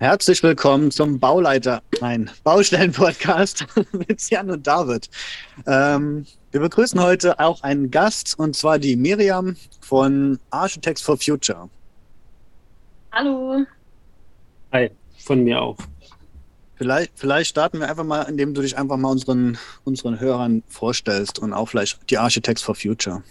Herzlich willkommen zum Bauleiter, nein, Baustellen-Podcast mit Jan und David. Ähm, wir begrüßen heute auch einen Gast und zwar die Miriam von Architects for Future. Hallo. Hi, von mir auch. Vielleicht, vielleicht starten wir einfach mal, indem du dich einfach mal unseren, unseren Hörern vorstellst und auch vielleicht die Architects for Future.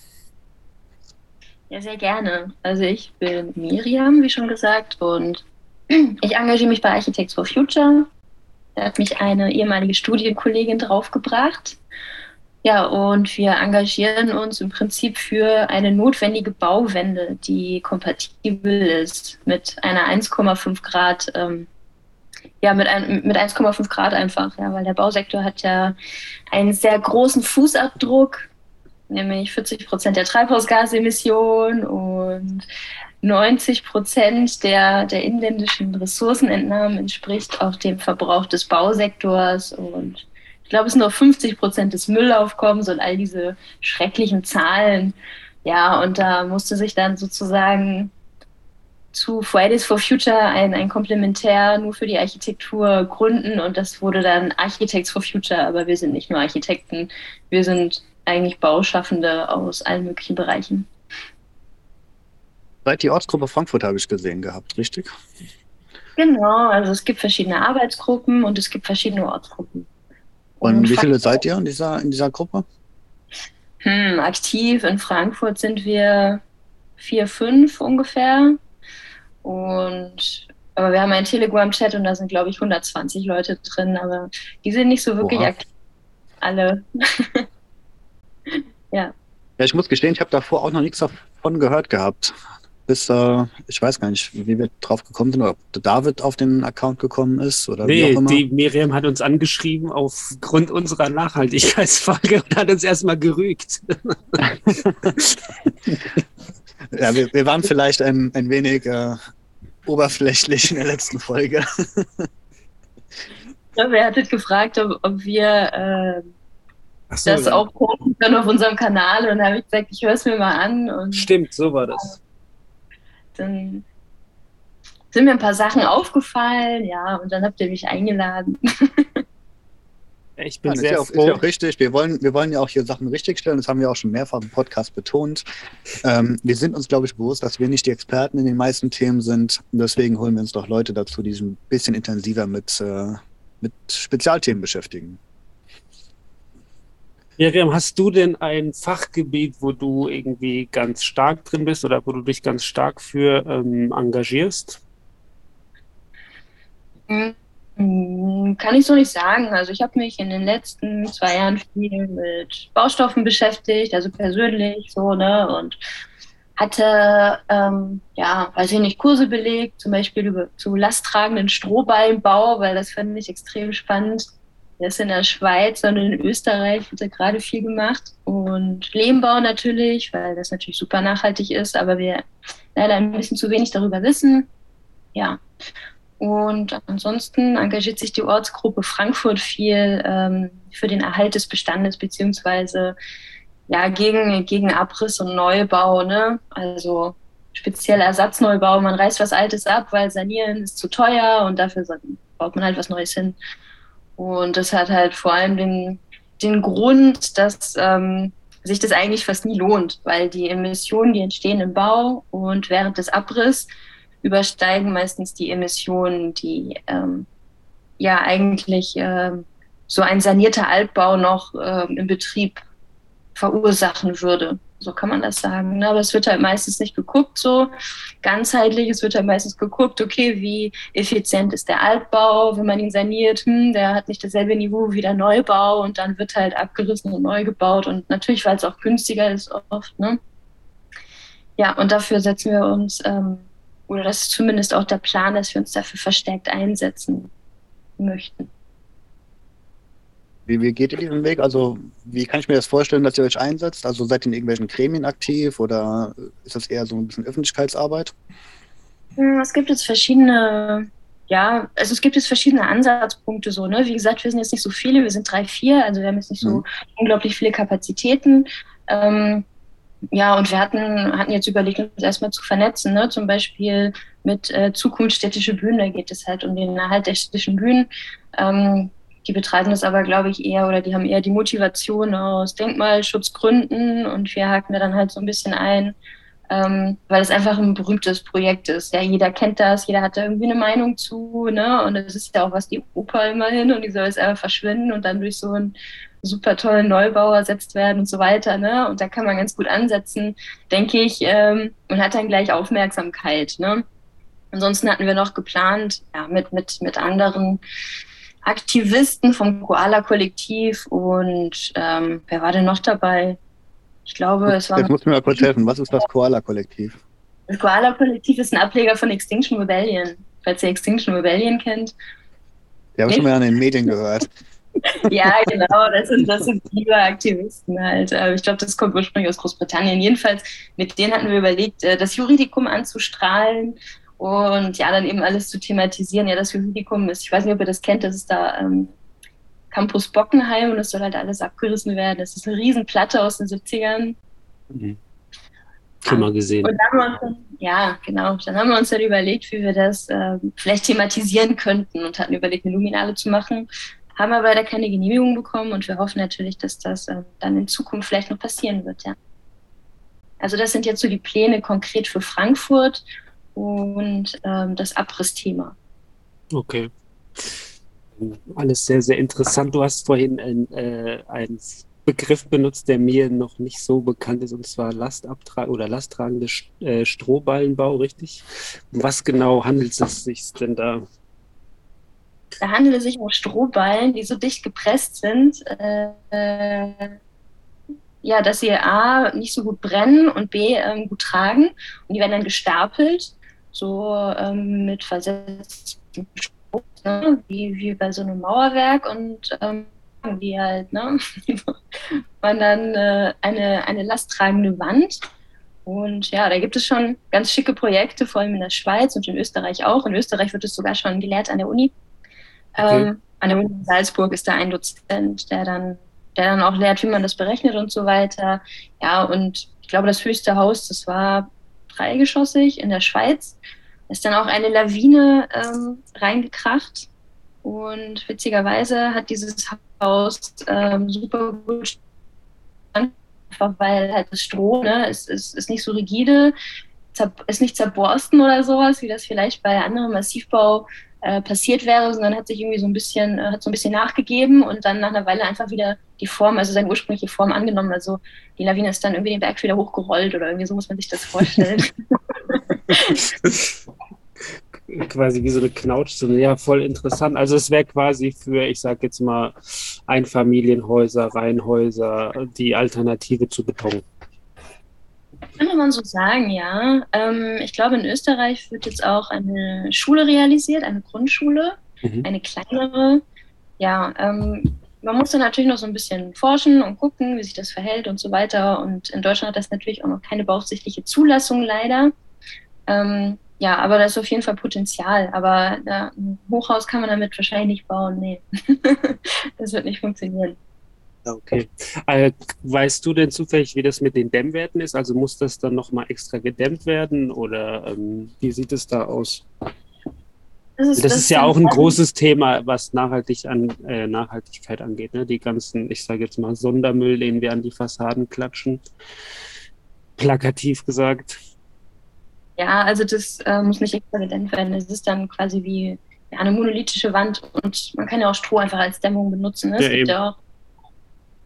Ja, sehr gerne. Also ich bin Miriam, wie schon gesagt, und ich engagiere mich bei Architects for Future. Da hat mich eine ehemalige Studienkollegin draufgebracht. Ja, und wir engagieren uns im Prinzip für eine notwendige Bauwende, die kompatibel ist mit einer 1,5 Grad, ähm, ja, mit, mit 1,5 Grad einfach, ja, weil der Bausektor hat ja einen sehr großen Fußabdruck, nämlich 40 Prozent der Treibhausgasemissionen und 90 Prozent der, der inländischen Ressourcenentnahmen entspricht auch dem Verbrauch des Bausektors und ich glaube, es sind nur 50 Prozent des Müllaufkommens und all diese schrecklichen Zahlen. Ja, und da musste sich dann sozusagen zu Fridays for Future ein, ein Komplementär nur für die Architektur gründen und das wurde dann Architects for Future, aber wir sind nicht nur Architekten, wir sind eigentlich Bauschaffende aus allen möglichen Bereichen. Seit die Ortsgruppe Frankfurt habe ich gesehen gehabt, richtig? Genau, also es gibt verschiedene Arbeitsgruppen und es gibt verschiedene Ortsgruppen. Und, und wie viele seid ihr in dieser, in dieser Gruppe? Hm, aktiv in Frankfurt sind wir vier, fünf ungefähr. Und aber wir haben einen Telegram-Chat und da sind, glaube ich, 120 Leute drin, aber die sind nicht so wirklich Oha. aktiv. Alle. ja. Ja, ich muss gestehen, ich habe davor auch noch nichts davon gehört gehabt bis, äh, ich weiß gar nicht, wie wir drauf gekommen sind, ob David auf den Account gekommen ist oder nee, wie auch immer. Die Miriam hat uns angeschrieben aufgrund unserer Nachhaltigkeitsfrage und hat uns erstmal gerügt. ja, wir, wir, waren vielleicht ein, ein wenig äh, oberflächlich in der letzten Folge. ja, wer hattet gefragt, ob, ob wir äh, so, das ja. auch posten können auf unserem Kanal und dann habe ich gesagt, ich höre es mir mal an. Und, Stimmt, so war das dann sind mir ein paar Sachen aufgefallen, ja, und dann habt ihr mich eingeladen. Ich bin ja, sehr ist ja, auch, ist ja auch richtig. Wir wollen, wir wollen ja auch hier Sachen richtigstellen. Das haben wir auch schon mehrfach im Podcast betont. Ähm, wir sind uns, glaube ich, bewusst, dass wir nicht die Experten in den meisten Themen sind. Und deswegen holen wir uns doch Leute dazu, die sich ein bisschen intensiver mit, äh, mit Spezialthemen beschäftigen. Miriam, hast du denn ein Fachgebiet, wo du irgendwie ganz stark drin bist oder wo du dich ganz stark für ähm, engagierst? Hm, kann ich so nicht sagen. Also ich habe mich in den letzten zwei Jahren viel mit Baustoffen beschäftigt, also persönlich so, ne? Und hatte, ähm, ja, weiß ich nicht, Kurse belegt, zum Beispiel über, zu lasttragenden Strohballenbau, weil das fand ich extrem spannend. Der ist in der Schweiz, sondern in Österreich wird da gerade viel gemacht. Und Lehmbau natürlich, weil das natürlich super nachhaltig ist, aber wir leider ein bisschen zu wenig darüber wissen. Ja. Und ansonsten engagiert sich die Ortsgruppe Frankfurt viel ähm, für den Erhalt des Bestandes beziehungsweise ja gegen, gegen Abriss und Neubau, ne? Also speziell Ersatzneubau. Man reißt was Altes ab, weil sanieren ist zu teuer und dafür baut man halt was Neues hin. Und das hat halt vor allem den, den Grund, dass ähm, sich das eigentlich fast nie lohnt, weil die Emissionen, die entstehen im Bau und während des Abriss übersteigen meistens die Emissionen, die ähm, ja eigentlich äh, so ein sanierter Altbau noch äh, im Betrieb verursachen würde. So kann man das sagen. Ne? Aber es wird halt meistens nicht geguckt so ganzheitlich. Es wird halt meistens geguckt, okay, wie effizient ist der Altbau, wenn man ihn saniert. Hm, der hat nicht dasselbe Niveau wie der Neubau und dann wird halt abgerissen und neu gebaut. Und natürlich, weil es auch günstiger ist oft. Ne? Ja, und dafür setzen wir uns ähm, oder das ist zumindest auch der Plan, dass wir uns dafür verstärkt einsetzen möchten. Wie, wie geht ihr diesen Weg? Also, wie kann ich mir das vorstellen, dass ihr euch einsetzt? Also, seid ihr in irgendwelchen Gremien aktiv oder ist das eher so ein bisschen Öffentlichkeitsarbeit? Hm, es gibt jetzt verschiedene, ja, also es gibt jetzt verschiedene Ansatzpunkte so, ne? Wie gesagt, wir sind jetzt nicht so viele, wir sind drei, vier, also wir haben jetzt nicht so mhm. unglaublich viele Kapazitäten. Ähm, ja, und wir hatten, hatten jetzt überlegt, uns erstmal zu vernetzen, ne? zum Beispiel mit äh, Zukunft städtische Bühnen, da geht es halt um den Erhalt der städtischen Bühnen. Ähm, die betreiben das aber, glaube ich, eher oder die haben eher die Motivation aus Denkmalschutzgründen und wir haken da dann halt so ein bisschen ein, ähm, weil es einfach ein berühmtes Projekt ist. Ja, jeder kennt das, jeder hat da irgendwie eine Meinung zu, ne? Und das ist ja auch was die Oper immerhin und die soll jetzt einfach verschwinden und dann durch so einen super tollen Neubau ersetzt werden und so weiter, ne? Und da kann man ganz gut ansetzen, denke ich, ähm, und hat dann gleich Aufmerksamkeit, ne? Ansonsten hatten wir noch geplant, ja, mit, mit, mit anderen Aktivisten vom Koala-Kollektiv und ähm, wer war denn noch dabei? Ich glaube, es war. Jetzt muss mir mal kurz helfen. Was ist das Koala-Kollektiv? Das Koala-Kollektiv ist ein Ableger von Extinction Rebellion. Falls ihr Extinction Rebellion kennt. Die habe ich schon mal an den Medien gehört. ja, genau, das sind, das sind liebe Aktivisten halt. Äh, ich glaube, das kommt ursprünglich aus Großbritannien. Jedenfalls, mit denen hatten wir überlegt, äh, das Juridikum anzustrahlen und ja, dann eben alles zu thematisieren. Ja, das Juridikum ist, ich weiß nicht, ob ihr das kennt, das ist da ähm, Campus Bockenheim und es soll halt alles abgerissen werden. Das ist eine Riesenplatte aus den 70ern. Mhm. Schon mal gesehen. Und dann dann, ja, genau. Dann haben wir uns dann überlegt, wie wir das äh, vielleicht thematisieren könnten und hatten überlegt, eine Luminale zu machen. Haben aber leider keine Genehmigung bekommen und wir hoffen natürlich, dass das äh, dann in Zukunft vielleicht noch passieren wird, ja. Also das sind jetzt so die Pläne konkret für Frankfurt und ähm, das Abrissthema. Okay. Alles sehr, sehr interessant. Du hast vorhin ein, äh, einen Begriff benutzt, der mir noch nicht so bekannt ist, und zwar Lastabtrag oder lasttragende äh, Strohballenbau, richtig? Um was genau handelt es sich denn da? Da handelt es sich um Strohballen, die so dicht gepresst sind, äh, ja, dass sie A nicht so gut brennen und B ähm, gut tragen. Und die werden dann gestapelt so ähm, mit versetzten Schutz, ne? wie, wie bei so einem Mauerwerk und ähm, die halt, ne? man dann äh, eine, eine lasttragende Wand. Und ja, da gibt es schon ganz schicke Projekte, vor allem in der Schweiz und in Österreich auch. In Österreich wird es sogar schon gelehrt an der Uni. Okay. Ähm, an der Uni in Salzburg ist da ein Dozent, der dann, der dann auch lehrt, wie man das berechnet und so weiter. Ja, und ich glaube, das höchste Haus, das war dreigeschossig in der Schweiz. Ist dann auch eine Lawine ähm, reingekracht. Und witzigerweise hat dieses Haus ähm, super gut weil halt das Stroh ne, ist, ist, ist nicht so rigide, ist nicht zerborsten oder sowas, wie das vielleicht bei anderem Massivbau äh, passiert wäre, sondern hat sich irgendwie so ein bisschen, äh, hat so ein bisschen nachgegeben und dann nach einer Weile einfach wieder die Form, also seine ursprüngliche Form angenommen. Also die Lawine ist dann irgendwie den Berg wieder hochgerollt oder irgendwie so muss man sich das vorstellen. quasi wie so eine Knautschzone. Ja, voll interessant. Also es wäre quasi für, ich sag jetzt mal, Einfamilienhäuser, Reihenhäuser, die Alternative zu Beton. Kann man so sagen, ja. Ähm, ich glaube, in Österreich wird jetzt auch eine Schule realisiert, eine Grundschule, mhm. eine kleinere. Ja, ähm, man muss dann natürlich noch so ein bisschen forschen und gucken, wie sich das verhält und so weiter. Und in Deutschland hat das natürlich auch noch keine beaufsichtliche Zulassung leider. Ähm, ja, aber da ist auf jeden Fall Potenzial. Aber ja, ein Hochhaus kann man damit wahrscheinlich nicht bauen. Nee, das wird nicht funktionieren. Okay. Äh, weißt du denn zufällig, wie das mit den Dämmwerten ist? Also muss das dann nochmal extra gedämmt werden oder ähm, wie sieht es da aus? Das ist, das das ist ja auch ein großes Thema, was nachhaltig an, äh, Nachhaltigkeit angeht. Ne? Die ganzen, ich sage jetzt mal, Sondermüll, den wir an die Fassaden klatschen. Plakativ gesagt. Ja, also das äh, muss nicht extra gedämmt werden. Es ist dann quasi wie ja, eine monolithische Wand und man kann ja auch Stroh einfach als Dämmung benutzen. Ne? Ja, es gibt eben. ja auch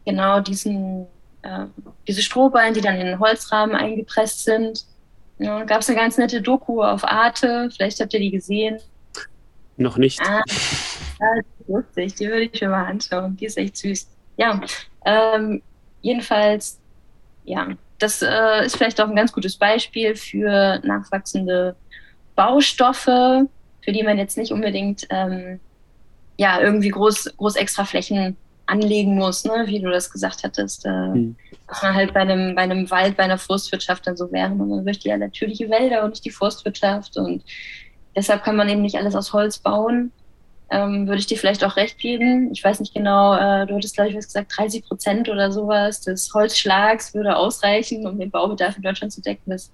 genau diesen, äh, diese Strohballen, die dann in den Holzrahmen eingepresst sind. Ja, Gab es eine ganz nette Doku auf Arte, vielleicht habt ihr die gesehen. Noch nicht. Ah, ja, lustig, die würde ich mir mal anschauen. Die ist echt süß. Ja, ähm, jedenfalls, ja, das äh, ist vielleicht auch ein ganz gutes Beispiel für nachwachsende Baustoffe, für die man jetzt nicht unbedingt ähm, ja irgendwie groß, groß extra Flächen anlegen muss, ne? wie du das gesagt hattest. Äh, mhm. Was man halt bei einem, bei einem Wald, bei einer Forstwirtschaft dann so wäre. Man möchte ja natürliche Wälder und nicht die Forstwirtschaft. Und deshalb kann man eben nicht alles aus Holz bauen. Ähm, würde ich dir vielleicht auch recht geben. Ich weiß nicht genau, äh, du hattest, glaube ich, was gesagt, 30 Prozent oder sowas des Holzschlags würde ausreichen, um den Baubedarf in Deutschland zu decken. Das,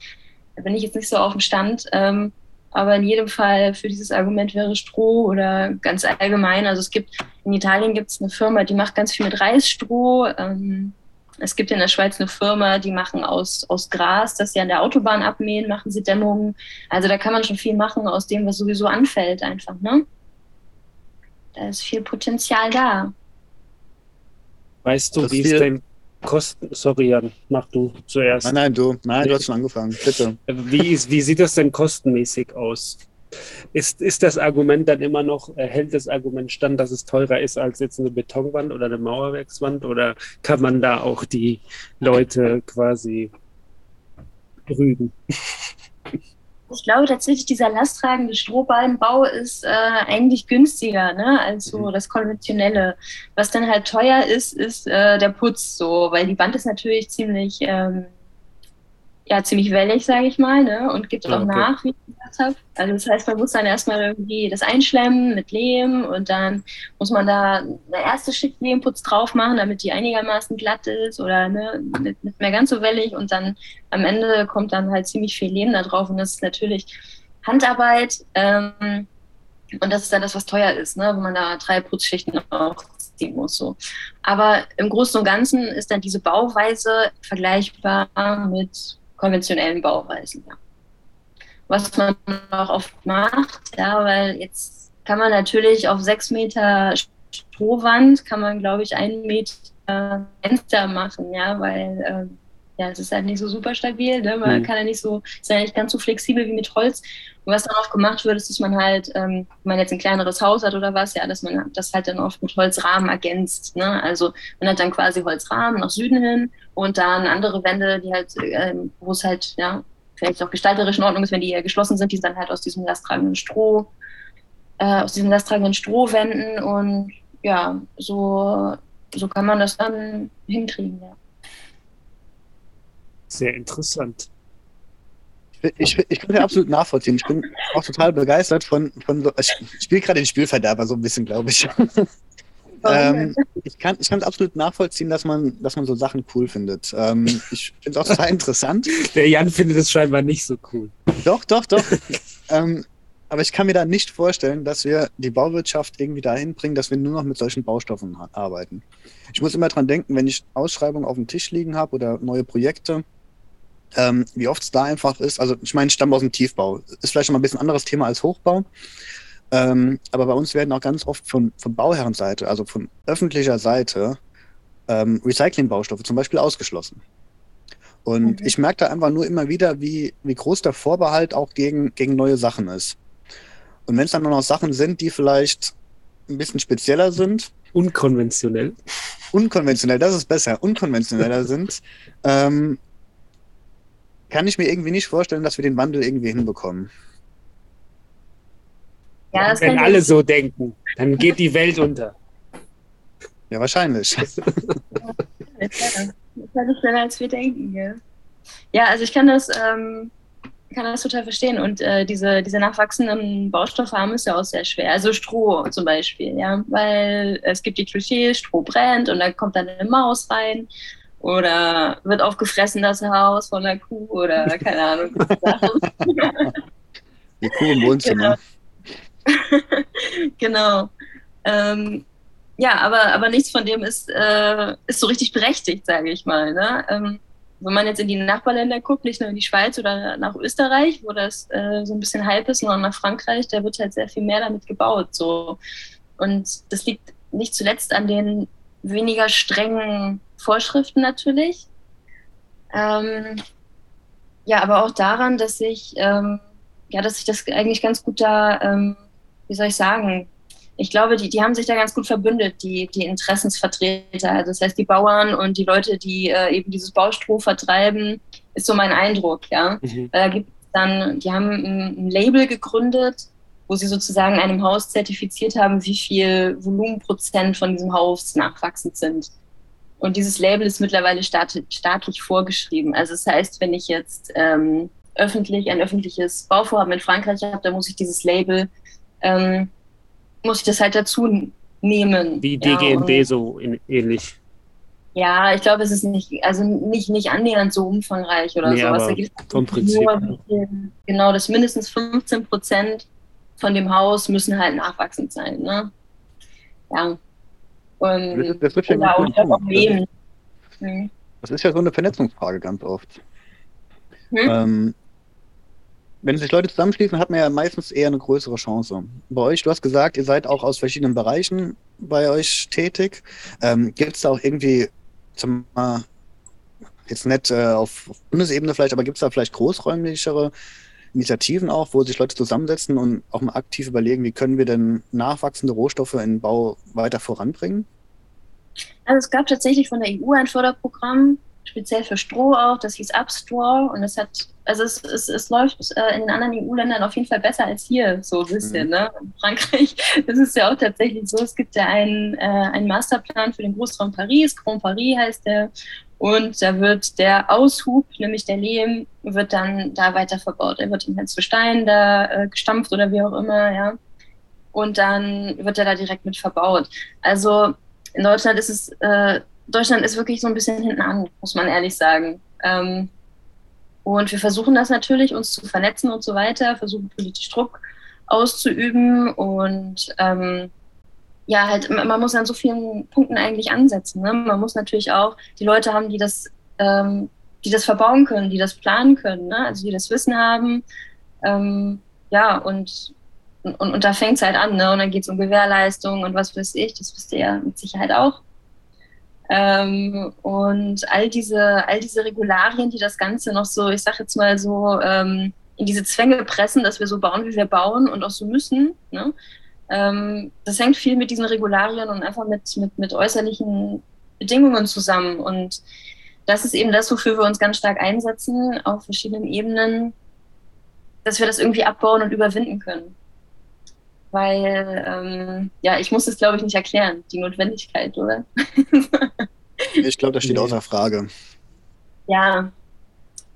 da bin ich jetzt nicht so auf dem Stand. Ähm, aber in jedem Fall für dieses Argument wäre Stroh oder ganz allgemein. Also es gibt, in Italien gibt es eine Firma, die macht ganz viel mit Reisstroh. Ähm, es gibt in der Schweiz eine Firma, die machen aus, aus Gras, das sie an der Autobahn abmähen, machen sie Dämmungen. Also da kann man schon viel machen aus dem, was sowieso anfällt einfach, ne? Da ist viel Potenzial da. Weißt du, wie es denn Kosten, sorry Jan, mach du zuerst. Nein, nein, du, nein, du hast schon angefangen, bitte. Wie, ist, wie sieht das denn kostenmäßig aus? Ist, ist das Argument dann immer noch, äh, hält das Argument stand, dass es teurer ist als jetzt eine Betonwand oder eine Mauerwerkswand oder kann man da auch die Leute quasi rügen? ich glaube tatsächlich, dieser lasttragende Strohballenbau ist äh, eigentlich günstiger ne, als so mhm. das konventionelle. Was dann halt teuer ist, ist äh, der Putz so, weil die Wand ist natürlich ziemlich ähm, ja ziemlich wellig, sage ich mal, ne? und gibt auch okay. nach, wie ich gesagt habe. Also das heißt, man muss dann erstmal irgendwie das einschlemmen mit Lehm und dann muss man da eine erste Schicht Lehmputz drauf machen, damit die einigermaßen glatt ist oder ne, nicht, nicht mehr ganz so wellig und dann am Ende kommt dann halt ziemlich viel Lehm da drauf und das ist natürlich Handarbeit ähm, und das ist dann das, was teuer ist, ne? wo man da drei Putzschichten auch ziehen muss. So. Aber im Großen und Ganzen ist dann diese Bauweise vergleichbar mit konventionellen Bauweisen. Ja. Was man auch oft macht, ja, weil jetzt kann man natürlich auf sechs Meter Strohwand, kann man, glaube ich, einen Meter Fenster machen, ja, weil ähm, ja, es ist halt nicht so super stabil, ne? man mhm. kann ja nicht so, ist ja nicht ganz so flexibel wie mit Holz. Und was dann oft gemacht wird, ist, dass man halt, ähm, wenn man jetzt ein kleineres Haus hat oder was, ja, dass man das halt dann oft mit Holzrahmen ergänzt. Ne? Also man hat dann quasi Holzrahmen nach Süden hin und dann andere Wände, die halt, ähm, wo es halt, ja, vielleicht auch gestalterisch in Ordnung ist, wenn die geschlossen sind, die sind dann halt aus diesem lasttragenden Stroh, äh, aus diesen lasttragenden Strohwänden und ja, so, so kann man das dann hinkriegen, ja. Sehr interessant. Ich, ich, kann ja absolut nachvollziehen. Ich bin auch total begeistert von, von so, ich spiele gerade den Spielverderber so ein bisschen, glaube ich. Ähm, ich kann es ich absolut nachvollziehen, dass man, dass man so Sachen cool findet. Ähm, ich finde es auch total interessant. Der Jan findet es scheinbar nicht so cool. Doch, doch, doch. ähm, aber ich kann mir da nicht vorstellen, dass wir die Bauwirtschaft irgendwie dahin bringen, dass wir nur noch mit solchen Baustoffen arbeiten. Ich muss immer dran denken, wenn ich Ausschreibungen auf dem Tisch liegen habe oder neue Projekte, ähm, wie oft es da einfach ist. Also ich meine, ich stamme aus dem Tiefbau. Ist vielleicht schon mal ein bisschen anderes Thema als Hochbau. Ähm, aber bei uns werden auch ganz oft von, von Bauherrenseite, also von öffentlicher Seite, ähm, Recyclingbaustoffe zum Beispiel ausgeschlossen. Und mhm. ich merke da einfach nur immer wieder, wie, wie groß der Vorbehalt auch gegen, gegen neue Sachen ist. Und wenn es dann nur noch Sachen sind, die vielleicht ein bisschen spezieller sind. Unkonventionell. Unkonventionell, das ist besser. Unkonventioneller sind, ähm, kann ich mir irgendwie nicht vorstellen, dass wir den Wandel irgendwie hinbekommen. Ja, Wenn alle so denken, dann geht die Welt unter. Ja, wahrscheinlich. Das ist ja schneller, als wir denken. Ja, ja also ich kann das, ähm, kann das total verstehen. Und äh, diese, diese nachwachsenden Baustoffe haben es ja auch sehr schwer. Also Stroh zum Beispiel, ja, weil es gibt die Klischees, Stroh brennt und da kommt dann eine Maus rein oder wird aufgefressen das Haus von der Kuh oder keine Ahnung. Die Kuh im Wohnzimmer. Genau. genau. Ähm, ja, aber, aber nichts von dem ist, äh, ist so richtig berechtigt, sage ich mal. Ne? Ähm, wenn man jetzt in die Nachbarländer guckt, nicht nur in die Schweiz oder nach Österreich, wo das äh, so ein bisschen hype ist, sondern nach Frankreich, da wird halt sehr viel mehr damit gebaut. So. Und das liegt nicht zuletzt an den weniger strengen Vorschriften natürlich. Ähm, ja, aber auch daran, dass ich, ähm, ja, dass ich das eigentlich ganz gut da, ähm, wie soll ich sagen, ich glaube, die, die haben sich da ganz gut verbündet, die, die Interessensvertreter. Also das heißt, die Bauern und die Leute, die äh, eben dieses Baustroh vertreiben, ist so mein Eindruck, ja. Mhm. Da gibt dann, die haben ein, Label gegründet, wo sie sozusagen einem Haus zertifiziert haben, wie viel Volumenprozent von diesem Haus nachwachsend sind. Und dieses Label ist mittlerweile staat, staatlich vorgeschrieben. Also das heißt, wenn ich jetzt ähm, öffentlich ein öffentliches Bauvorhaben in Frankreich habe, dann muss ich dieses Label, ähm, muss ich das halt dazu nehmen. Wie DGNB ja, so in, ähnlich. Ja, ich glaube, es ist nicht, also nicht, nicht annähernd so umfangreich oder nee, sowas. Da gibt vom Prinzip. Nur, genau, dass mindestens 15 Prozent von dem Haus müssen halt nachwachsend sein. Ne? Ja. Und, das, wird ja auch, auch leben. Das ist ja so eine Vernetzungsfrage ganz oft. Hm? Ähm, wenn sich Leute zusammenschließen, hat man ja meistens eher eine größere Chance. Bei euch, du hast gesagt, ihr seid auch aus verschiedenen Bereichen bei euch tätig. Ähm, gibt es da auch irgendwie, zum, jetzt nicht äh, auf, Bundesebene vielleicht, aber gibt es da vielleicht großräumlichere Initiativen auch, wo sich Leute zusammensetzen und auch mal aktiv überlegen, wie können wir denn nachwachsende Rohstoffe in den Bau weiter voranbringen? Also es gab tatsächlich von der EU ein Förderprogramm, speziell für Stroh auch, das hieß Upstore und es hat, also es, es, es läuft äh, in den anderen EU-Ländern auf jeden Fall besser als hier, so ein bisschen, mhm. ne? In Frankreich das ist ja auch tatsächlich so, es gibt ja einen, äh, einen Masterplan für den Großraum Paris, Grand Paris heißt der, und da wird der Aushub, nämlich der Lehm, wird dann da weiter verbaut. Er wird in halt zu Stein da äh, gestampft oder wie auch immer, ja. Und dann wird er da direkt mit verbaut. Also in Deutschland ist es, äh, Deutschland ist wirklich so ein bisschen hinten an, muss man ehrlich sagen. Ähm, und wir versuchen das natürlich, uns zu vernetzen und so weiter, versuchen politisch Druck auszuüben und ähm, ja, halt, man muss an so vielen Punkten eigentlich ansetzen. Ne? Man muss natürlich auch die Leute haben, die das, ähm, die das verbauen können, die das planen können, ne? also die das Wissen haben. Ähm, ja, und, und, und da fängt es halt an. Ne? Und dann geht es um Gewährleistung und was weiß ich, das wisst ihr ja mit Sicherheit auch. Ähm, und all diese, all diese Regularien, die das Ganze noch so, ich sag jetzt mal so, ähm, in diese Zwänge pressen, dass wir so bauen, wie wir bauen und auch so müssen. Ne? Ähm, das hängt viel mit diesen Regularien und einfach mit, mit, mit äußerlichen Bedingungen zusammen. Und das ist eben das, wofür wir uns ganz stark einsetzen, auf verschiedenen Ebenen, dass wir das irgendwie abbauen und überwinden können. Weil, ähm, ja, ich muss es, glaube ich, nicht erklären, die Notwendigkeit, oder? ich glaube, das steht außer Frage. Ja.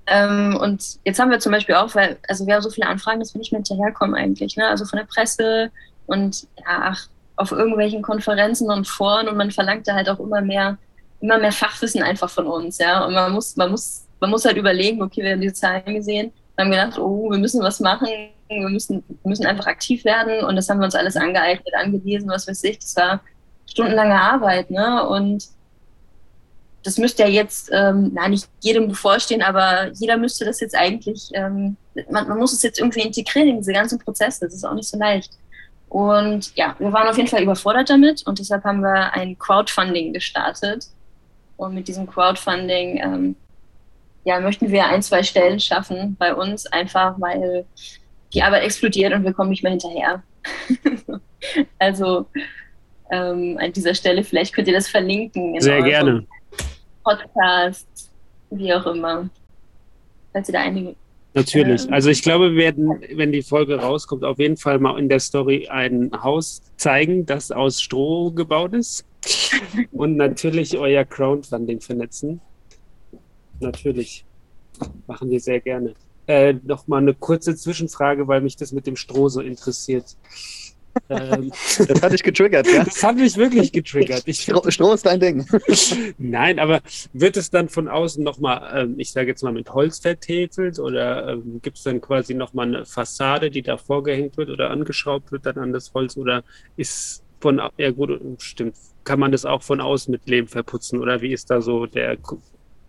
Ähm, und jetzt haben wir zum Beispiel auch, weil, also wir haben so viele Anfragen, dass wir nicht mehr hinterherkommen eigentlich. Ne? Also von der Presse, und ja, ach, auf irgendwelchen Konferenzen und Foren und man verlangt da halt auch immer mehr, immer mehr Fachwissen einfach von uns, ja. Und man muss, man muss, man muss halt überlegen, okay, wir haben die Zahlen gesehen, haben gedacht, oh, wir müssen was machen, wir müssen, müssen einfach aktiv werden und das haben wir uns alles angeeignet, angelesen, was weiß ich. Das war stundenlange Arbeit, ne? Und das müsste ja jetzt, ähm, na, nicht jedem bevorstehen, aber jeder müsste das jetzt eigentlich, ähm, man, man muss es jetzt irgendwie integrieren in diese ganzen Prozesse. Das ist auch nicht so leicht. Und ja, wir waren auf jeden Fall überfordert damit und deshalb haben wir ein Crowdfunding gestartet. Und mit diesem Crowdfunding ähm, ja, möchten wir ein, zwei Stellen schaffen bei uns, einfach weil die Arbeit explodiert und wir kommen nicht mehr hinterher. also ähm, an dieser Stelle, vielleicht könnt ihr das verlinken. Sehr gerne. Podcast, wie auch immer. Falls ihr da einige Natürlich. Also ich glaube, wir werden, wenn die Folge rauskommt, auf jeden Fall mal in der Story ein Haus zeigen, das aus Stroh gebaut ist. Und natürlich euer Crowdfunding vernetzen. Natürlich. Machen wir sehr gerne. Äh, noch mal eine kurze Zwischenfrage, weil mich das mit dem Stroh so interessiert. Ähm, das hat dich getriggert, ja? Das hat mich wirklich getriggert. Ich, Stroh, Stroh ist dein Ding. Nein, aber wird es dann von außen nochmal, ähm, ich sage jetzt mal, mit Holz vertäfelt oder ähm, gibt es dann quasi nochmal eine Fassade, die da vorgehängt wird oder angeschraubt wird dann an das Holz oder ist von, ja gut, stimmt, kann man das auch von außen mit Lehm verputzen oder wie ist da so der,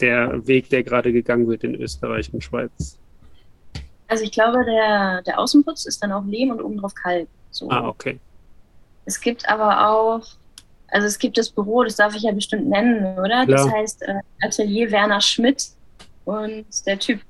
der Weg, der gerade gegangen wird in Österreich und Schweiz? Also ich glaube, der, der Außenputz ist dann auch Lehm und obendrauf Kalk. So. Ah, okay. Es gibt aber auch, also es gibt das Büro, das darf ich ja bestimmt nennen, oder? Klar. Das heißt äh, Atelier Werner Schmidt. Und der Typ,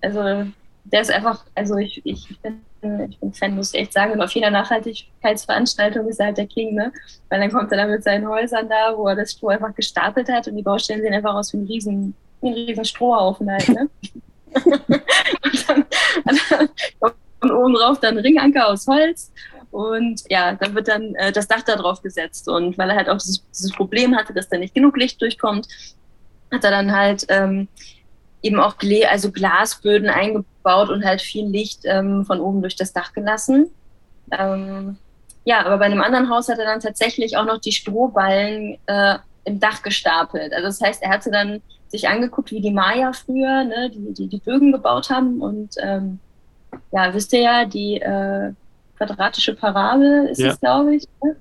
also der ist einfach, also ich, ich, bin, ich bin Fan, muss ich echt sagen. Und auf jeder Nachhaltigkeitsveranstaltung ist er halt der King, ne? Weil dann kommt er da mit seinen Häusern da, wo er das Stroh einfach gestapelt hat und die Baustellen sehen einfach aus wie ein riesen, wie ein riesen Strohhaufen halt, ne? und, dann, von oben drauf dann Ringanker aus Holz und ja, dann wird dann äh, das Dach da drauf gesetzt. Und weil er halt auch dieses, dieses, Problem hatte, dass da nicht genug Licht durchkommt, hat er dann halt ähm, eben auch Gle also Glasböden eingebaut und halt viel Licht ähm, von oben durch das Dach gelassen. Ähm, ja, aber bei einem anderen Haus hat er dann tatsächlich auch noch die Strohballen äh, im Dach gestapelt. Also das heißt, er hatte dann sich angeguckt, wie die Maya früher ne, die, die, die Bögen gebaut haben. Und ähm, ja, wisst ihr ja, die äh, quadratische Parabel ist ja. es, glaube ich. Ne?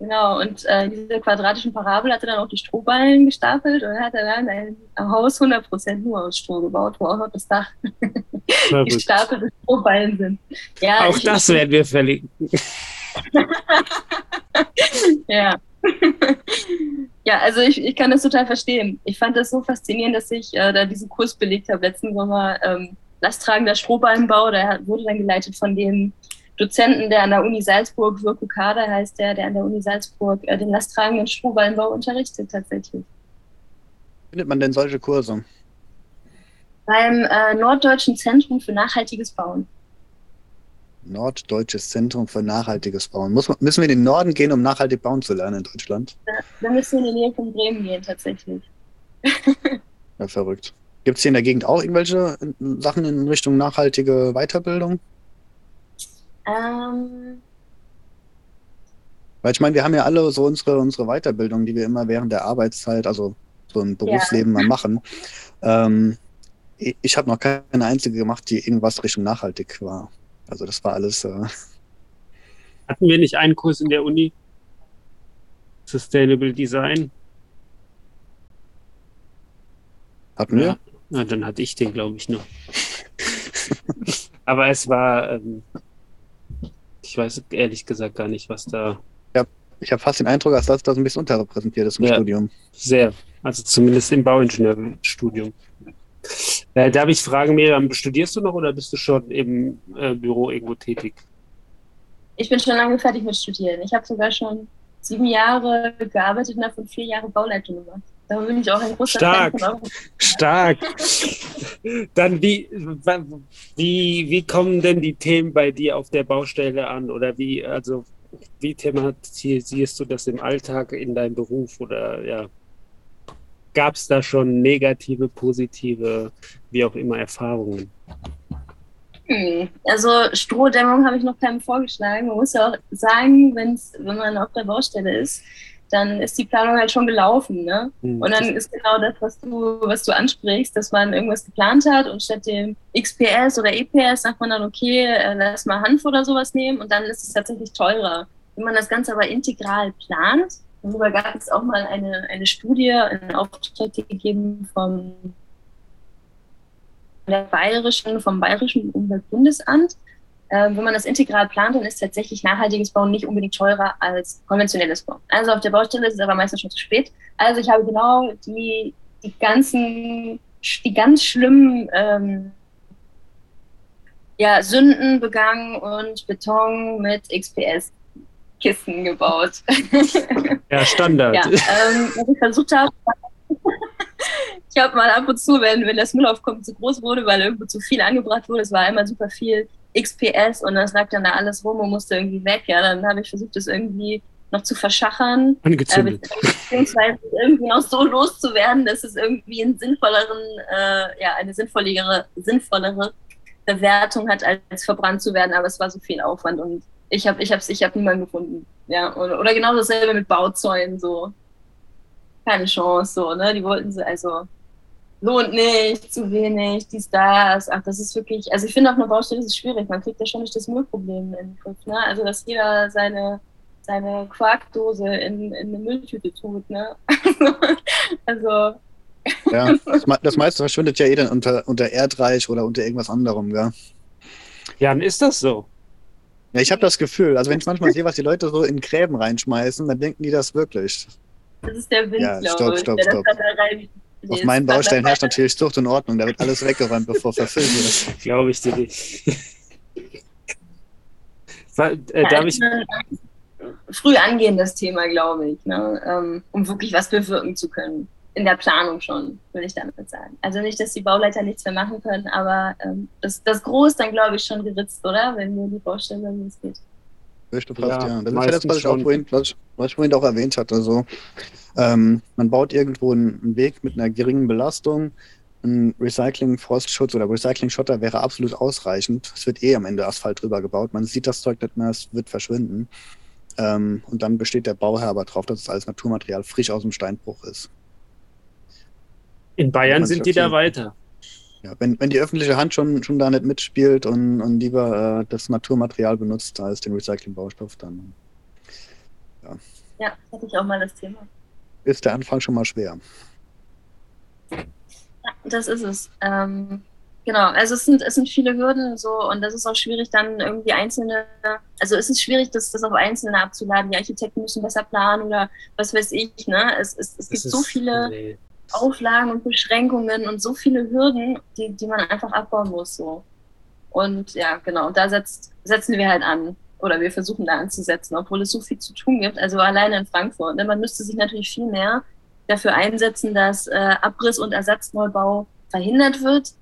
Genau, und äh, diese quadratischen Parabel hatte dann auch die Strohballen gestapelt und hat dann ein Haus 100% nur aus Stroh gebaut, wo auch noch das Dach gestapelte Strohballen sind. Ja, auch ich, das werden wir verlinken. ja. ja, also ich, ich kann das total verstehen. Ich fand das so faszinierend, dass ich äh, da diesen Kurs belegt habe letzten Sommer. Ähm, Lasttragender Strohballenbau, der wurde dann geleitet von dem Dozenten, der an der Uni Salzburg, Wirko Kader heißt der, der an der Uni Salzburg äh, den lasttragenden Strohballenbau unterrichtet tatsächlich. Findet man denn solche Kurse? Beim äh, Norddeutschen Zentrum für nachhaltiges Bauen. Norddeutsches Zentrum für nachhaltiges Bauen. Muss, müssen wir in den Norden gehen, um nachhaltig bauen zu lernen in Deutschland? Ja, da müssen wir in die Nähe von Bremen gehen, tatsächlich. ja, verrückt. Gibt es hier in der Gegend auch irgendwelche äh, Sachen in Richtung nachhaltige Weiterbildung? Ähm. Weil ich meine, wir haben ja alle so unsere, unsere Weiterbildung, die wir immer während der Arbeitszeit, also so im Berufsleben ja. mal machen. Ähm, ich, ich habe noch keine einzige gemacht, die irgendwas Richtung nachhaltig war. Also das war alles. Äh Hatten wir nicht einen Kurs in der Uni? Sustainable Design? Hatten wir? Ja, na, dann hatte ich den, glaube ich, noch. Aber es war, ähm, ich weiß ehrlich gesagt gar nicht, was da. Ja, ich habe fast den Eindruck, dass das, das ein bisschen unterrepräsentiert ist im ja, Studium. Sehr. Also zumindest im Bauingenieurstudium. Äh, darf ich fragen, Miriam, studierst du noch oder bist du schon im äh, Büro irgendwo tätig? Ich bin schon lange fertig mit Studieren. Ich habe sogar schon sieben Jahre gearbeitet und davon vier Jahre Bauleitung gemacht. Da bin ich auch ein großer Stark, Fan von stark. Dann wie, wie, wie kommen denn die Themen bei dir auf der Baustelle an? Oder wie, also, wie thematisierst du das im Alltag in deinem Beruf? Oder ja, gab es da schon negative, positive, wie auch immer Erfahrungen? Hm. Also Strohdämmung habe ich noch keinem vorgeschlagen. Man muss ja auch sagen, wenn's, wenn man auf der Baustelle ist, dann ist die Planung halt schon gelaufen. Ne? Mhm. Und dann ist genau das, was du, was du ansprichst, dass man irgendwas geplant hat und statt dem XPS oder EPS sagt man dann, okay, äh, lass mal Hanf oder sowas nehmen und dann ist es tatsächlich teurer. Wenn man das Ganze aber integral plant, darüber gab es auch mal eine, eine Studie, einen Auftrag gegeben vom bayerischen, vom Bayerischen Umweltbundesamt. Äh, wenn man das integral plant, dann ist tatsächlich nachhaltiges Bauen nicht unbedingt teurer als konventionelles Bauen. Also auf der Baustelle ist es aber meistens schon zu spät. Also ich habe genau die, die ganzen, die ganz schlimmen ähm, ja, Sünden begangen und Beton mit XPS Kisten gebaut. Ja, Standard. ja, ähm, was ich versucht habe, ich habe mal ab und zu, wenn, wenn das Müllaufkommen zu groß wurde, weil irgendwo zu viel angebracht wurde, es war einmal super viel XPS und das lag dann da alles rum und musste irgendwie weg. Ja, dann habe ich versucht, das irgendwie noch zu verschachern. Angezündet. Äh, beziehungsweise irgendwie noch so loszuwerden, dass es irgendwie einen sinnvolleren, äh, ja, eine sinnvollere, sinnvollere Bewertung hat, als verbrannt zu werden. Aber es war so viel Aufwand und ich habe ich hab's, ich hab niemanden gefunden. Ja, oder, oder genau dasselbe mit Bauzäunen, so. Keine Chance, so, ne? Die wollten sie, also, lohnt nicht, zu wenig, dies, das. Ach, das ist wirklich, also ich finde auf einer Baustelle ist es schwierig. Man kriegt ja schon nicht das Müllproblem in den Griff, ne? Also, dass jeder seine, seine Quarkdose in, in eine Mülltüte tut, ne? also. Ja, das, das meiste verschwindet ja eh dann unter, unter Erdreich oder unter irgendwas anderem, ja. Ja, dann ist das so. Ja, ich habe das Gefühl, also wenn ich manchmal sehe, was die Leute so in Gräben reinschmeißen, dann denken die das wirklich. Das ist der Wind, ja, stopp, stopp, stopp. Auf meinen Baustellen herrscht natürlich Zucht und Ordnung, da wird alles weggeräumt, bevor verfüllt wird. Glaube ich dir nicht. äh, darf ich früh angehen, das Thema, glaube ich, ne? Ähm, um wirklich was bewirken zu können. In der Planung schon, würde ich damit sagen. Also nicht, dass die Bauleiter nichts mehr machen können, aber ähm, das, das ist dann, glaube ich, schon geritzt, oder? Wenn nur die Baustelle losgeht. Fast, ja. ja. Das ist ja das, was ich, auch vorhin, was, ich, was ich vorhin auch erwähnt hatte. Also, ähm, man baut irgendwo einen, einen Weg mit einer geringen Belastung. Ein Recycling-Frostschutz oder Recycling-Schotter wäre absolut ausreichend. Es wird eh am Ende Asphalt drüber gebaut. Man sieht das Zeug nicht mehr, es wird verschwinden. Ähm, und dann besteht der Bauherr aber drauf, dass es als Naturmaterial frisch aus dem Steinbruch ist. In Bayern sind die da weiter. Ja, wenn, wenn die öffentliche Hand schon, schon da nicht mitspielt und, und lieber äh, das Naturmaterial benutzt als den Recycling-Baustoff, dann ja. Ja, hatte ich auch mal das Thema. Ist der Anfang schon mal schwer. Ja, das ist es. Ähm, genau, also es sind, es sind viele Hürden so und das ist auch schwierig, dann irgendwie einzelne, also es ist schwierig, das, das auf Einzelne abzuladen. Die Architekten müssen besser planen oder was weiß ich, ne? Es, es, es gibt so viele. Nee Auflagen und Beschränkungen und so viele Hürden, die, die man einfach abbauen muss. So. Und ja, genau, da setzt, setzen wir halt an. Oder wir versuchen da anzusetzen, obwohl es so viel zu tun gibt. Also alleine in Frankfurt. Ne? Man müsste sich natürlich viel mehr dafür einsetzen, dass äh, Abriss- und Ersatzneubau verhindert wird.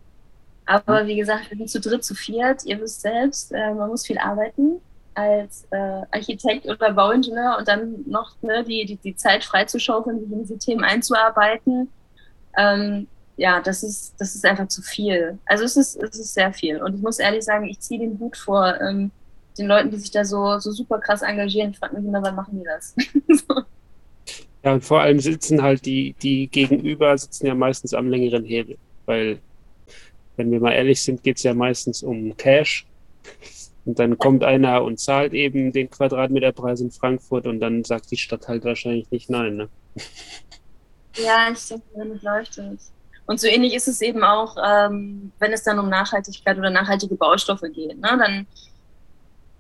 Aber wie gesagt, wir sind zu dritt, zu viert. Ihr wisst selbst, äh, man muss viel arbeiten als äh, Architekt oder Bauingenieur und dann noch ne, die, die, die Zeit freizuschaufeln, sich in diese Themen einzuarbeiten. Ähm, ja, das ist, das ist einfach zu viel. Also es ist, es ist sehr viel. Und ich muss ehrlich sagen, ich ziehe den Hut vor ähm, den Leuten, die sich da so, so super krass engagieren. Ich frage mich immer, wann machen die das? so. Ja, und vor allem sitzen halt die, die gegenüber sitzen ja meistens am längeren Hebel. Weil, wenn wir mal ehrlich sind, geht es ja meistens um Cash. Und dann kommt einer und zahlt eben den Quadratmeterpreis in Frankfurt und dann sagt die Stadt halt wahrscheinlich nicht nein. Ne? Ja, ich denke, damit läuft es. Und so ähnlich ist es eben auch, ähm, wenn es dann um Nachhaltigkeit oder nachhaltige Baustoffe geht. Ne? Dann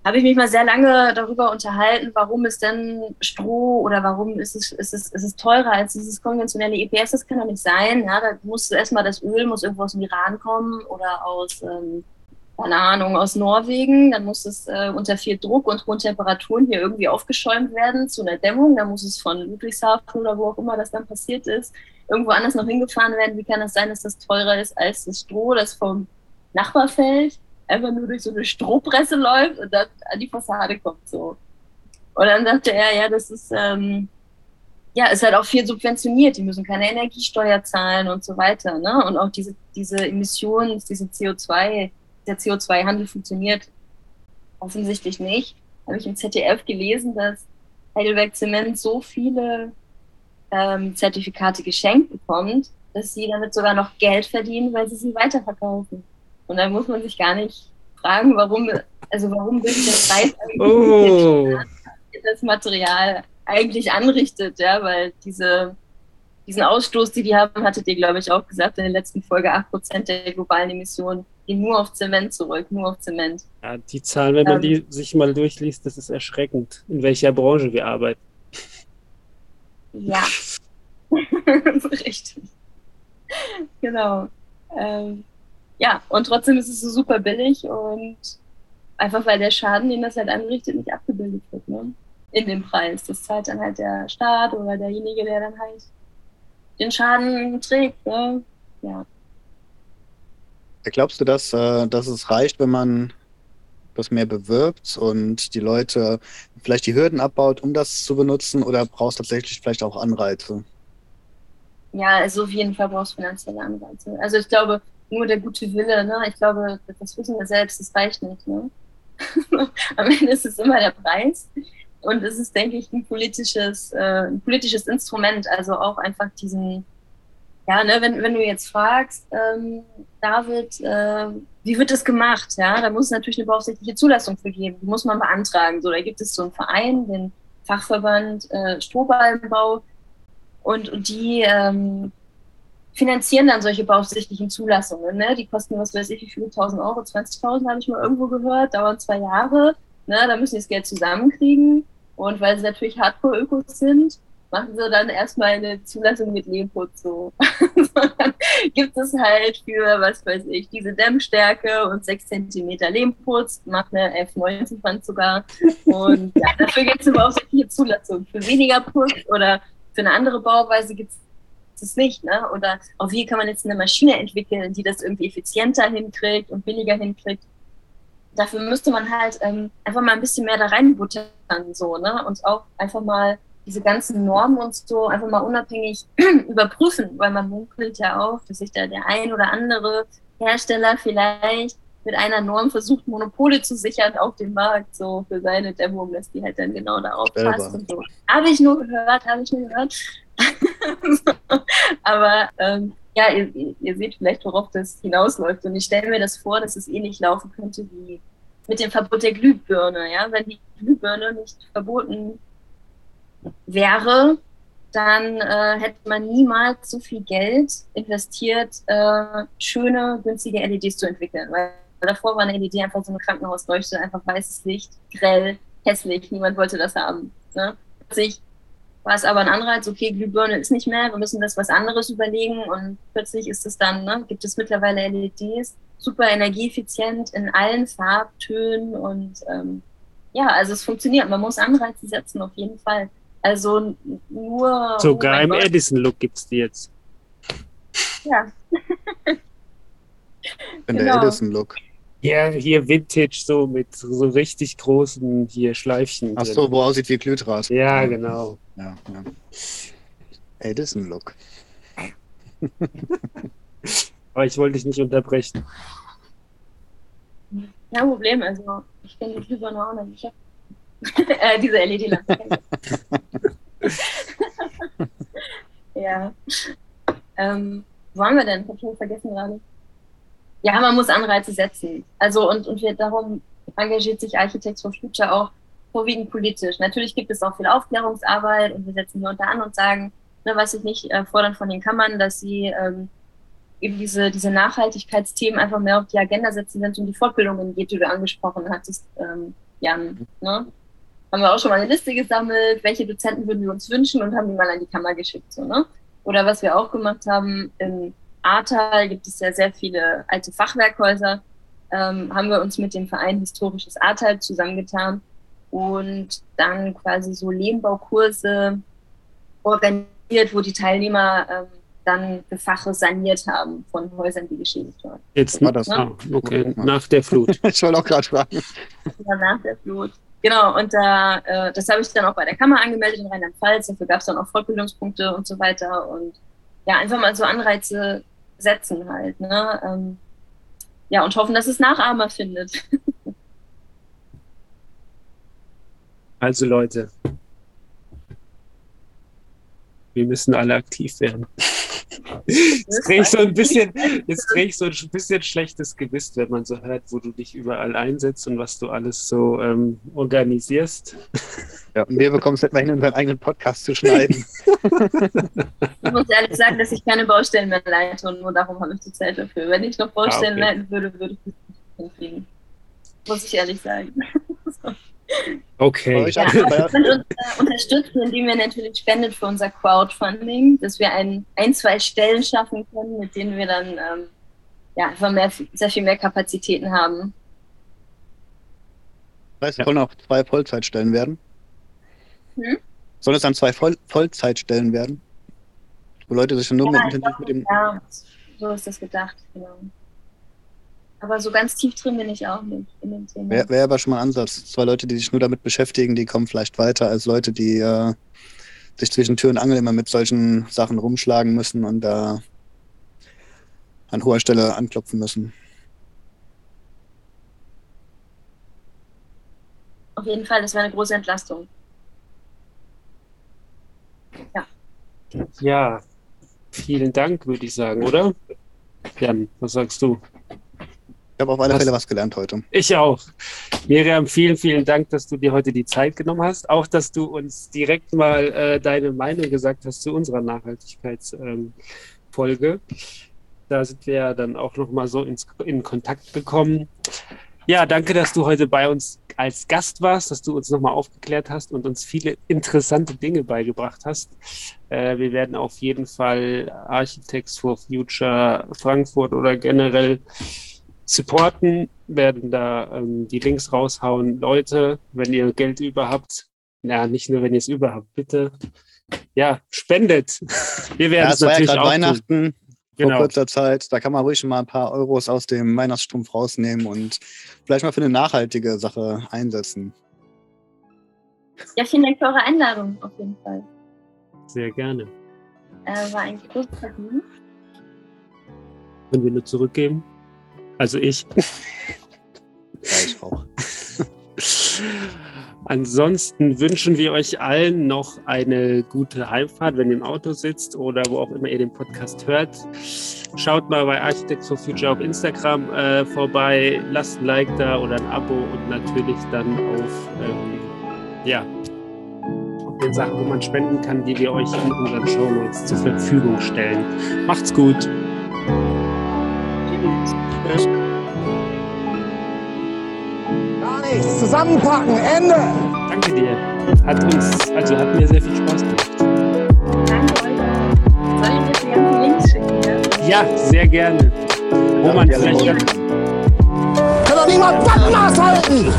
habe ich mich mal sehr lange darüber unterhalten, warum ist denn Stroh oder warum ist es, ist es, ist es teurer als dieses konventionelle EPS. Das kann doch nicht sein. Ja? Da muss erstmal das Öl muss irgendwo aus dem Iran kommen oder aus ähm, keine Ahnung, aus Norwegen. Dann muss es äh, unter viel Druck und hohen Temperaturen hier irgendwie aufgeschäumt werden zu einer Dämmung. Dann muss es von Ludwigshafen oder wo auch immer das dann passiert ist, irgendwo anders noch hingefahren werden. Wie kann das sein, dass das teurer ist als das Stroh, das vom Nachbarfeld einfach nur durch so eine Strohpresse läuft und dann an die Fassade kommt so. Und dann sagte er, ja, das ist, ähm, ja, ist halt auch viel subventioniert. Die müssen keine Energiesteuer zahlen und so weiter. Ne? Und auch diese, diese Emissionen, diese CO2, der CO2-Handel funktioniert offensichtlich nicht. Habe ich im ZDF gelesen, dass Heidelberg Zement so viele ähm, Zertifikate geschenkt bekommt, dass sie damit sogar noch Geld verdienen, weil sie sie weiterverkaufen. Und dann muss man sich gar nicht fragen, warum, also warum will der Preis oh. das Material eigentlich anrichtet, ja, weil diese, diesen Ausstoß, die die haben, hattet ihr, glaube ich, auch gesagt in der letzten Folge, 8% der globalen Emissionen gehen nur auf Zement zurück, nur auf Zement. Ja, die Zahlen, wenn man ähm, die sich mal durchliest, das ist erschreckend, in welcher Branche wir arbeiten. Ja, richtig. Genau. Ähm, ja, und trotzdem ist es so super billig und einfach weil der Schaden, den das halt anrichtet, nicht abgebildet wird, ne? In dem Preis. Das zahlt dann halt der Staat oder derjenige, der dann halt den Schaden trägt, ne? Ja. Glaubst du, dass, äh, dass es reicht, wenn man das mehr bewirbt und die Leute vielleicht die Hürden abbaut, um das zu benutzen, oder brauchst du tatsächlich vielleicht auch Anreize? Ja, also auf jeden Fall brauchst du finanzielle Anreize. Also ich glaube, nur der gute Wille, ne? ich glaube, das wissen wir selbst, das reicht nicht. Ne? Am Ende ist es immer der Preis. Und es ist, denke ich, ein politisches, äh, ein politisches Instrument, also auch einfach diesen, ja, ne, wenn, wenn du jetzt fragst, ähm, David, äh, wie wird das gemacht? Ja, da muss es natürlich eine beaufsichtliche Zulassung für geben. Die muss man beantragen. So, da gibt es so einen Verein, den Fachverband äh, Strohballenbau, und, und die ähm, finanzieren dann solche beaufsichtlichen Zulassungen. Ne? Die kosten, was weiß ich, wie viele tausend Euro, 20.000 habe ich mal irgendwo gehört, dauern zwei Jahre. Ne? Da müssen die das Geld zusammenkriegen. Und weil sie natürlich Hardcore-Ökos sind, machen sie dann erstmal eine Zulassung mit Lehmputz so. gibt es halt für, was weiß ich, diese Dämmstärke und 6 cm Lehmputz, macht eine F19-Wand sogar. Und ja, dafür gibt es überhaupt solche Zulassung. Für weniger Putz oder für eine andere Bauweise gibt es das Licht, ne? Oder auch wie kann man jetzt eine Maschine entwickeln, die das irgendwie effizienter hinkriegt und billiger hinkriegt. Dafür müsste man halt ähm, einfach mal ein bisschen mehr da reinbuttern, so, ne? Und auch einfach mal diese ganzen Normen und so einfach mal unabhängig überprüfen, weil man munkelt ja auch, dass sich da der ein oder andere Hersteller vielleicht mit einer Norm versucht, Monopole zu sichern auf dem Markt, so für seine Dämmung, dass die halt dann genau darauf passt und so. Habe ich nur gehört, habe ich nur gehört. Aber ähm, ja, ihr, ihr, seht vielleicht, worauf das hinausläuft. Und ich stelle mir das vor, dass es ähnlich laufen könnte wie mit dem Verbot der Glühbirne. Ja? Wenn die Glühbirne nicht verboten wäre, dann äh, hätte man niemals so viel Geld investiert, äh, schöne, günstige LEDs zu entwickeln. Weil davor war eine LED einfach so eine Krankenhausleuchte, einfach weißes Licht, grell, hässlich, niemand wollte das haben. Ne? Plötzlich war es aber ein Anreiz, okay, Glühbirne ist nicht mehr, wir müssen das was anderes überlegen und plötzlich ist es dann, ne, gibt es mittlerweile LEDs, super energieeffizient in allen Farbtönen und ähm, ja, also es funktioniert. Man muss Anreize setzen, auf jeden Fall. Also nur. Sogar oh im Edison-Look gibt es die jetzt. Ja. In genau. der Edison-Look. Ja, hier Vintage, so mit so richtig großen hier Schleifchen. Ach so, wo aussieht wie Glühdraht. Ja, genau. Ja, ja. Edison-Look. Aber ich wollte dich nicht unterbrechen. Kein Problem, also ich kenne die Glühbirne auch nicht. äh, diese LED-Lampe. ja. Ähm, wo haben wir denn? Ich habe schon vergessen gerade. Ja, man muss Anreize setzen. Also und, und wir, darum engagiert sich Architects for Future auch vorwiegend politisch. Natürlich gibt es auch viel Aufklärungsarbeit und wir setzen hier unter an und sagen, ne, was ich nicht äh, fordern von den Kammern, dass sie ähm, eben diese, diese Nachhaltigkeitsthemen einfach mehr auf die Agenda setzen, wenn es um die Fortbildungen geht, die du angesprochen hattest, ähm, Jan. Ne? Haben wir auch schon mal eine Liste gesammelt, welche Dozenten würden wir uns wünschen und haben die mal an die Kammer geschickt. So, ne? Oder was wir auch gemacht haben, im Ahrtal gibt es ja sehr viele alte Fachwerkhäuser, ähm, haben wir uns mit dem Verein Historisches Ahrtal zusammengetan und dann quasi so Lehmbaukurse organisiert, wo die Teilnehmer ähm, dann Befache saniert haben von Häusern, die geschädigt waren. Jetzt war das, ja? ah, okay, nach der Flut. ich wollte auch gerade fragen. Ja, nach der Flut. Genau, und da, äh, das habe ich dann auch bei der Kammer angemeldet in Rheinland-Pfalz. Dafür gab es dann auch Fortbildungspunkte und so weiter. Und ja, einfach mal so Anreize setzen halt. Ne? Ähm, ja, und hoffen, dass es Nachahmer findet. Also Leute, wir müssen alle aktiv werden. Jetzt kriege ich so ein bisschen, jetzt kriege ich so ein bisschen schlechtes Gewissen, wenn man so hört, wo du dich überall einsetzt und was du alles so ähm, organisierst. Ja, und wir bekommen es nicht mal hin, unseren eigenen Podcast zu schneiden. ich muss ehrlich sagen, dass ich keine Baustellen mehr leite und nur darum habe ich die Zeit dafür. Wenn ich noch Baustellen ah, okay. leiten würde, würde ich das nicht hinkriegen. Muss ich ehrlich sagen. Okay. Ja, wir können uns äh, unterstützen, indem wir natürlich spendet für unser Crowdfunding, dass wir ein, ein, zwei Stellen schaffen können, mit denen wir dann ähm, ja, einfach mehr, sehr viel mehr Kapazitäten haben. Das heißt, es sollen auch zwei Vollzeitstellen werden? Hm? Sollen es dann zwei Voll Vollzeitstellen werden? Wo Leute sich dann nur ja, mit, intensiv mit dem. Ja, so ist das gedacht, genau. Aber so ganz tief drin bin ich auch nicht in dem Thema. Wäre wär aber schon mal ein Ansatz. Zwei Leute, die sich nur damit beschäftigen, die kommen vielleicht weiter als Leute, die äh, sich zwischen Tür und Angel immer mit solchen Sachen rumschlagen müssen und da äh, an hoher Stelle anklopfen müssen. Auf jeden Fall, das wäre eine große Entlastung. Ja. Ja, vielen Dank, würde ich sagen, oder? Jan, was sagst du? Habe auf alle Fälle was gelernt heute. Ich auch. Miriam, vielen, vielen Dank, dass du dir heute die Zeit genommen hast. Auch, dass du uns direkt mal äh, deine Meinung gesagt hast zu unserer Nachhaltigkeitsfolge. Ähm, da sind wir ja dann auch nochmal so ins, in Kontakt gekommen. Ja, danke, dass du heute bei uns als Gast warst, dass du uns nochmal aufgeklärt hast und uns viele interessante Dinge beigebracht hast. Äh, wir werden auf jeden Fall Architects for Future Frankfurt oder generell supporten, werden da ähm, die Links raushauen. Leute, wenn ihr Geld über habt, ja, nicht nur wenn ihr es über habt, bitte ja, spendet. Wir werden ja, es natürlich ja auch Weihnachten. Tun genau. vor kurzer Zeit. Da kann man ruhig schon mal ein paar Euros aus dem Weihnachtsstrumpf rausnehmen und vielleicht mal für eine nachhaltige Sache einsetzen. Ja, vielen Dank für eure Einladung auf jeden Fall. Sehr gerne. Äh, war ein großes Vergnügen. Können wir nur zurückgeben? Also ich. Ja, ich auch. Ansonsten wünschen wir euch allen noch eine gute Heimfahrt, wenn ihr im Auto sitzt oder wo auch immer ihr den Podcast hört. Schaut mal bei Architects for Future auf Instagram äh, vorbei, lasst ein Like da oder ein Abo und natürlich dann auf, ähm, ja, auf den Sachen, wo man spenden kann, die wir euch in unseren Show Notes zur Verfügung stellen. Macht's gut. Tschüss nichts. Zusammenpacken, Ende. Danke dir. Hat uns, also hat mir sehr viel Spaß gemacht. Danke euch. Soll ich dir die ganzen Links schicken? Ja, ja sehr gerne. Wo man vielleicht. Kann doch niemand Backmaß halten!